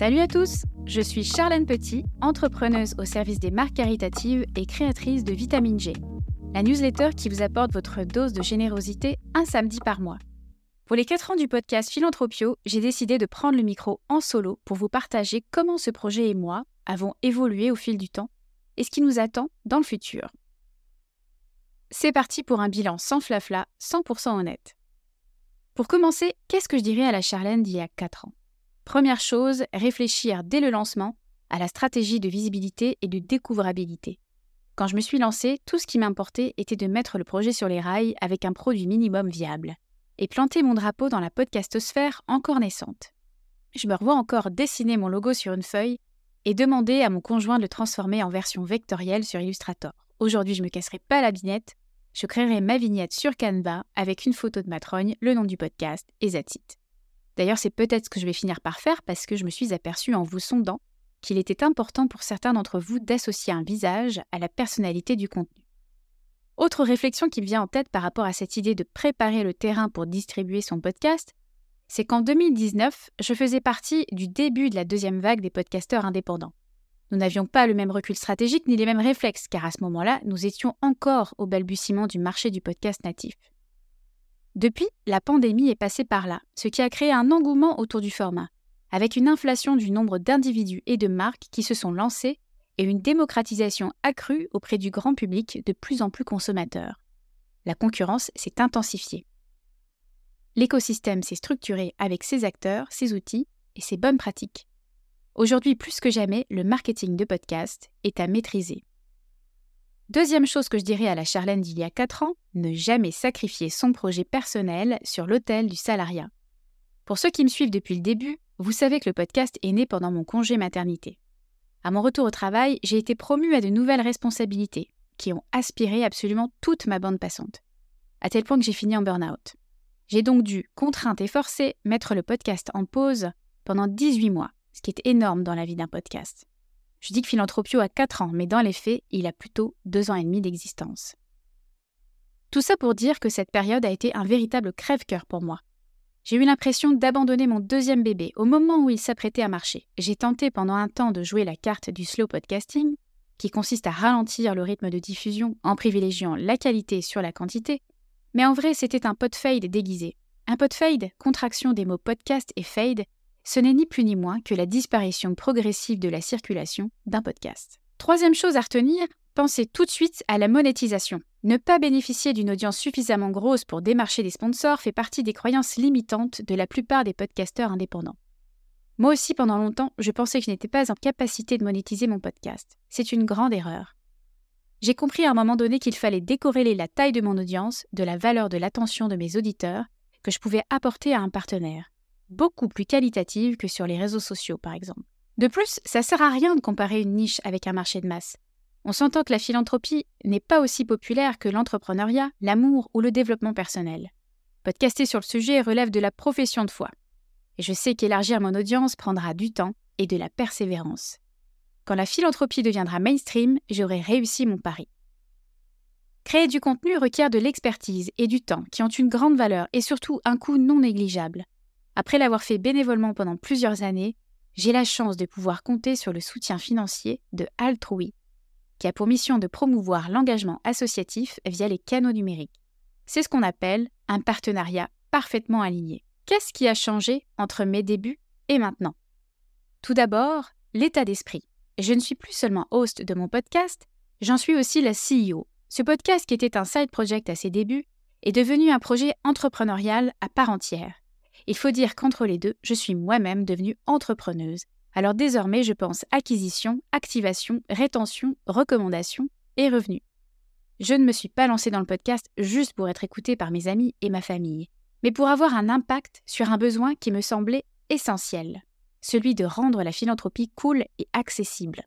Salut à tous, je suis Charlène Petit, entrepreneuse au service des marques caritatives et créatrice de Vitamine G, la newsletter qui vous apporte votre dose de générosité un samedi par mois. Pour les 4 ans du podcast Philanthropio, j'ai décidé de prendre le micro en solo pour vous partager comment ce projet et moi avons évolué au fil du temps et ce qui nous attend dans le futur. C'est parti pour un bilan sans flafla, 100% honnête. Pour commencer, qu'est-ce que je dirais à la Charlène d'il y a 4 ans? Première chose, réfléchir dès le lancement à la stratégie de visibilité et de découvrabilité. Quand je me suis lancée, tout ce qui m'importait était de mettre le projet sur les rails avec un produit minimum viable et planter mon drapeau dans la podcastosphère encore naissante. Je me revois encore dessiner mon logo sur une feuille et demander à mon conjoint de le transformer en version vectorielle sur Illustrator. Aujourd'hui, je ne me casserai pas la binette, je créerai ma vignette sur Canva avec une photo de ma trogne, le nom du podcast et Zatit. D'ailleurs, c'est peut-être ce que je vais finir par faire parce que je me suis aperçue en vous sondant qu'il était important pour certains d'entre vous d'associer un visage à la personnalité du contenu. Autre réflexion qui me vient en tête par rapport à cette idée de préparer le terrain pour distribuer son podcast, c'est qu'en 2019, je faisais partie du début de la deuxième vague des podcasteurs indépendants. Nous n'avions pas le même recul stratégique ni les mêmes réflexes, car à ce moment-là, nous étions encore au balbutiement du marché du podcast natif. Depuis, la pandémie est passée par là, ce qui a créé un engouement autour du format, avec une inflation du nombre d'individus et de marques qui se sont lancés et une démocratisation accrue auprès du grand public de plus en plus consommateur. La concurrence s'est intensifiée. L'écosystème s'est structuré avec ses acteurs, ses outils et ses bonnes pratiques. Aujourd'hui, plus que jamais, le marketing de podcast est à maîtriser. Deuxième chose que je dirais à la Charlène d'il y a 4 ans, ne jamais sacrifier son projet personnel sur l'autel du salariat. Pour ceux qui me suivent depuis le début, vous savez que le podcast est né pendant mon congé maternité. À mon retour au travail, j'ai été promue à de nouvelles responsabilités qui ont aspiré absolument toute ma bande passante, à tel point que j'ai fini en burn-out. J'ai donc dû, contrainte et forcée, mettre le podcast en pause pendant 18 mois, ce qui est énorme dans la vie d'un podcast. Je dis que Philanthropio a 4 ans, mais dans les faits, il a plutôt 2 ans et demi d'existence. Tout ça pour dire que cette période a été un véritable crève-cœur pour moi. J'ai eu l'impression d'abandonner mon deuxième bébé au moment où il s'apprêtait à marcher. J'ai tenté pendant un temps de jouer la carte du slow podcasting, qui consiste à ralentir le rythme de diffusion en privilégiant la qualité sur la quantité, mais en vrai c'était un pod-fade déguisé. Un pod-fade, contraction des mots podcast et fade, ce n'est ni plus ni moins que la disparition progressive de la circulation d'un podcast. Troisième chose à retenir, pensez tout de suite à la monétisation. Ne pas bénéficier d'une audience suffisamment grosse pour démarcher des sponsors fait partie des croyances limitantes de la plupart des podcasteurs indépendants. Moi aussi, pendant longtemps, je pensais que je n'étais pas en capacité de monétiser mon podcast. C'est une grande erreur. J'ai compris à un moment donné qu'il fallait décorréler la taille de mon audience de la valeur de l'attention de mes auditeurs que je pouvais apporter à un partenaire beaucoup plus qualitative que sur les réseaux sociaux, par exemple. De plus, ça sert à rien de comparer une niche avec un marché de masse. On s'entend que la philanthropie n'est pas aussi populaire que l'entrepreneuriat, l'amour ou le développement personnel. Podcaster sur le sujet relève de la profession de foi. Et je sais qu'élargir mon audience prendra du temps et de la persévérance. Quand la philanthropie deviendra mainstream, j'aurai réussi mon pari. Créer du contenu requiert de l'expertise et du temps qui ont une grande valeur et surtout un coût non négligeable. Après l'avoir fait bénévolement pendant plusieurs années, j'ai la chance de pouvoir compter sur le soutien financier de Altrui, qui a pour mission de promouvoir l'engagement associatif via les canaux numériques. C'est ce qu'on appelle un partenariat parfaitement aligné. Qu'est-ce qui a changé entre mes débuts et maintenant? Tout d'abord, l'état d'esprit. Je ne suis plus seulement host de mon podcast, j'en suis aussi la CEO. Ce podcast, qui était un side project à ses débuts, est devenu un projet entrepreneurial à part entière. Il faut dire qu'entre les deux, je suis moi-même devenue entrepreneuse. Alors désormais, je pense acquisition, activation, rétention, recommandation et revenus. Je ne me suis pas lancée dans le podcast juste pour être écoutée par mes amis et ma famille, mais pour avoir un impact sur un besoin qui me semblait essentiel, celui de rendre la philanthropie cool et accessible.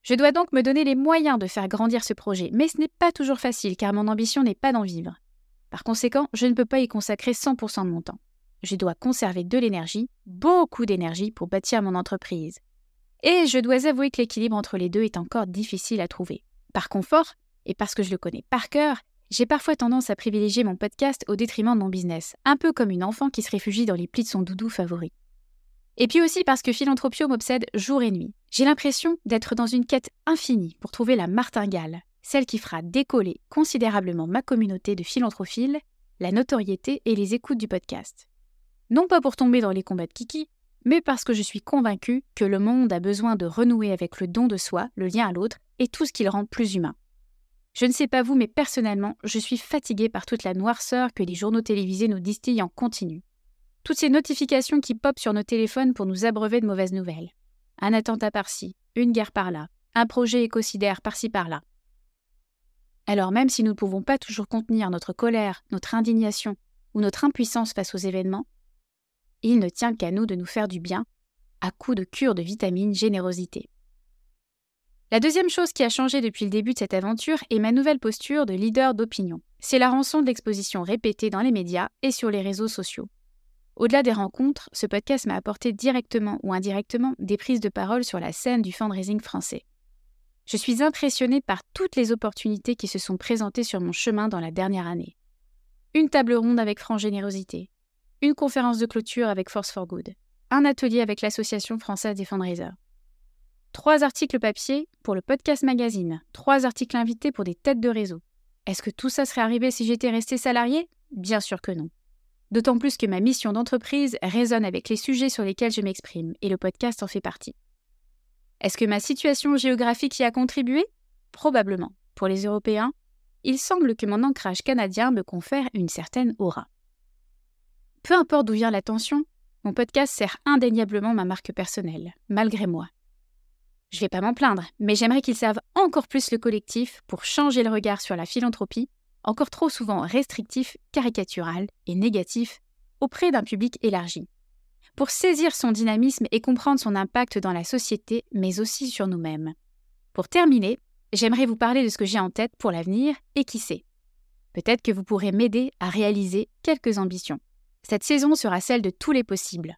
Je dois donc me donner les moyens de faire grandir ce projet, mais ce n'est pas toujours facile car mon ambition n'est pas d'en vivre. Par conséquent, je ne peux pas y consacrer 100% de mon temps je dois conserver de l'énergie, beaucoup d'énergie pour bâtir mon entreprise. Et je dois avouer que l'équilibre entre les deux est encore difficile à trouver. Par confort, et parce que je le connais par cœur, j'ai parfois tendance à privilégier mon podcast au détriment de mon business, un peu comme une enfant qui se réfugie dans les plis de son doudou favori. Et puis aussi parce que Philanthropio m'obsède jour et nuit. J'ai l'impression d'être dans une quête infinie pour trouver la martingale, celle qui fera décoller considérablement ma communauté de philanthrophiles, la notoriété et les écoutes du podcast. Non pas pour tomber dans les combats de Kiki, mais parce que je suis convaincue que le monde a besoin de renouer avec le don de soi, le lien à l'autre, et tout ce qui le rend plus humain. Je ne sais pas vous, mais personnellement, je suis fatiguée par toute la noirceur que les journaux télévisés nous distillent en continu. Toutes ces notifications qui popent sur nos téléphones pour nous abreuver de mauvaises nouvelles. Un attentat par-ci, une guerre par-là, un projet écocidaire par-ci par-là. Alors même si nous ne pouvons pas toujours contenir notre colère, notre indignation ou notre impuissance face aux événements, il ne tient qu'à nous de nous faire du bien, à coup de cure de vitamines générosité. La deuxième chose qui a changé depuis le début de cette aventure est ma nouvelle posture de leader d'opinion. C'est la rançon d'expositions répétées dans les médias et sur les réseaux sociaux. Au-delà des rencontres, ce podcast m'a apporté directement ou indirectement des prises de parole sur la scène du fundraising français. Je suis impressionnée par toutes les opportunités qui se sont présentées sur mon chemin dans la dernière année. Une table ronde avec franc générosité, une conférence de clôture avec Force for Good, un atelier avec l'Association française des fundraisers, trois articles papier pour le podcast magazine, trois articles invités pour des têtes de réseau. Est-ce que tout ça serait arrivé si j'étais resté salarié Bien sûr que non. D'autant plus que ma mission d'entreprise résonne avec les sujets sur lesquels je m'exprime, et le podcast en fait partie. Est-ce que ma situation géographique y a contribué? Probablement. Pour les Européens, il semble que mon ancrage canadien me confère une certaine aura. Peu importe d'où vient l'attention, mon podcast sert indéniablement ma marque personnelle, malgré moi. Je vais pas m'en plaindre, mais j'aimerais qu'il serve encore plus le collectif pour changer le regard sur la philanthropie encore trop souvent restrictif, caricatural et négatif, auprès d'un public élargi. Pour saisir son dynamisme et comprendre son impact dans la société, mais aussi sur nous-mêmes. Pour terminer, j'aimerais vous parler de ce que j'ai en tête pour l'avenir et qui sait. Peut-être que vous pourrez m'aider à réaliser quelques ambitions. Cette saison sera celle de tous les possibles.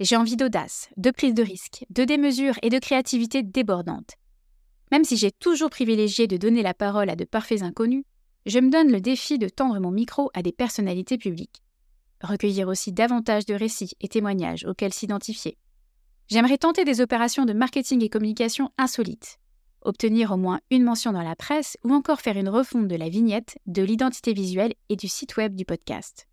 J'ai envie d'audace, de prise de risque, de démesure et de créativité débordante. Même si j'ai toujours privilégié de donner la parole à de parfaits inconnus, je me donne le défi de tendre mon micro à des personnalités publiques. Recueillir aussi davantage de récits et témoignages auxquels s'identifier. J'aimerais tenter des opérations de marketing et communication insolites, obtenir au moins une mention dans la presse ou encore faire une refonte de la vignette, de l'identité visuelle et du site web du podcast.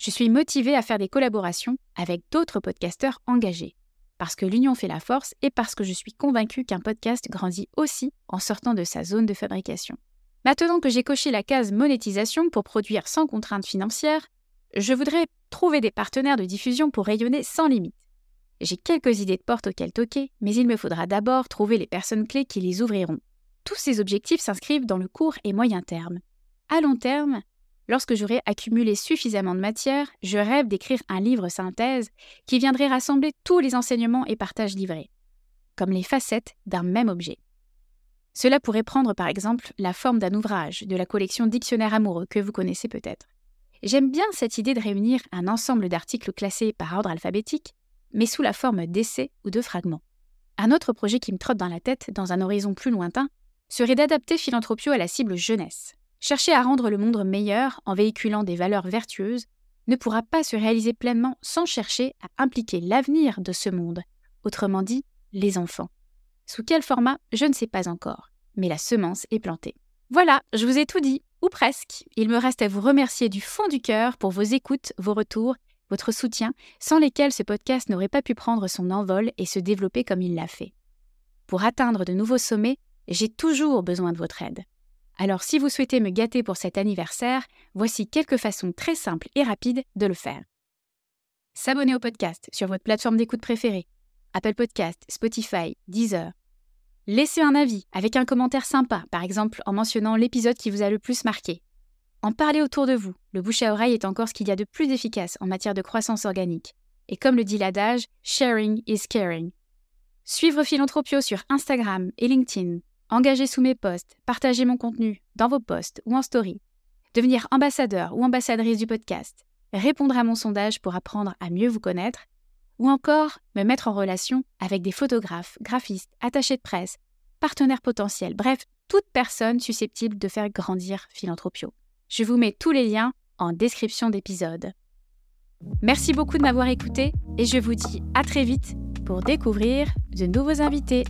Je suis motivée à faire des collaborations avec d'autres podcasteurs engagés, parce que l'union fait la force et parce que je suis convaincue qu'un podcast grandit aussi en sortant de sa zone de fabrication. Maintenant que j'ai coché la case monétisation pour produire sans contrainte financière, je voudrais trouver des partenaires de diffusion pour rayonner sans limite. J'ai quelques idées de porte auxquelles toquer, mais il me faudra d'abord trouver les personnes clés qui les ouvriront. Tous ces objectifs s'inscrivent dans le court et moyen terme. À long terme, lorsque j'aurai accumulé suffisamment de matière, je rêve d'écrire un livre synthèse qui viendrait rassembler tous les enseignements et partages livrés, comme les facettes d'un même objet. Cela pourrait prendre par exemple la forme d'un ouvrage de la collection Dictionnaire amoureux que vous connaissez peut-être. J'aime bien cette idée de réunir un ensemble d'articles classés par ordre alphabétique, mais sous la forme d'essais ou de fragments. Un autre projet qui me trotte dans la tête, dans un horizon plus lointain, serait d'adapter Philanthropio à la cible jeunesse. Chercher à rendre le monde meilleur en véhiculant des valeurs vertueuses ne pourra pas se réaliser pleinement sans chercher à impliquer l'avenir de ce monde, autrement dit, les enfants. Sous quel format, je ne sais pas encore, mais la semence est plantée. Voilà, je vous ai tout dit, ou presque. Il me reste à vous remercier du fond du cœur pour vos écoutes, vos retours, votre soutien, sans lesquels ce podcast n'aurait pas pu prendre son envol et se développer comme il l'a fait. Pour atteindre de nouveaux sommets, j'ai toujours besoin de votre aide. Alors si vous souhaitez me gâter pour cet anniversaire, voici quelques façons très simples et rapides de le faire. S'abonner au podcast sur votre plateforme d'écoute préférée. Apple Podcast, Spotify, Deezer, Laissez un avis avec un commentaire sympa, par exemple en mentionnant l'épisode qui vous a le plus marqué. En parler autour de vous, le bouche à oreille est encore ce qu'il y a de plus efficace en matière de croissance organique. Et comme le dit l'adage, sharing is caring. Suivre Philanthropio sur Instagram et LinkedIn, engager sous mes posts, partager mon contenu dans vos posts ou en story, devenir ambassadeur ou ambassadrice du podcast, répondre à mon sondage pour apprendre à mieux vous connaître ou encore me mettre en relation avec des photographes, graphistes, attachés de presse, partenaires potentiels, bref, toute personne susceptible de faire grandir Philanthropio. Je vous mets tous les liens en description d'épisode. Merci beaucoup de m'avoir écouté et je vous dis à très vite pour découvrir de nouveaux invités.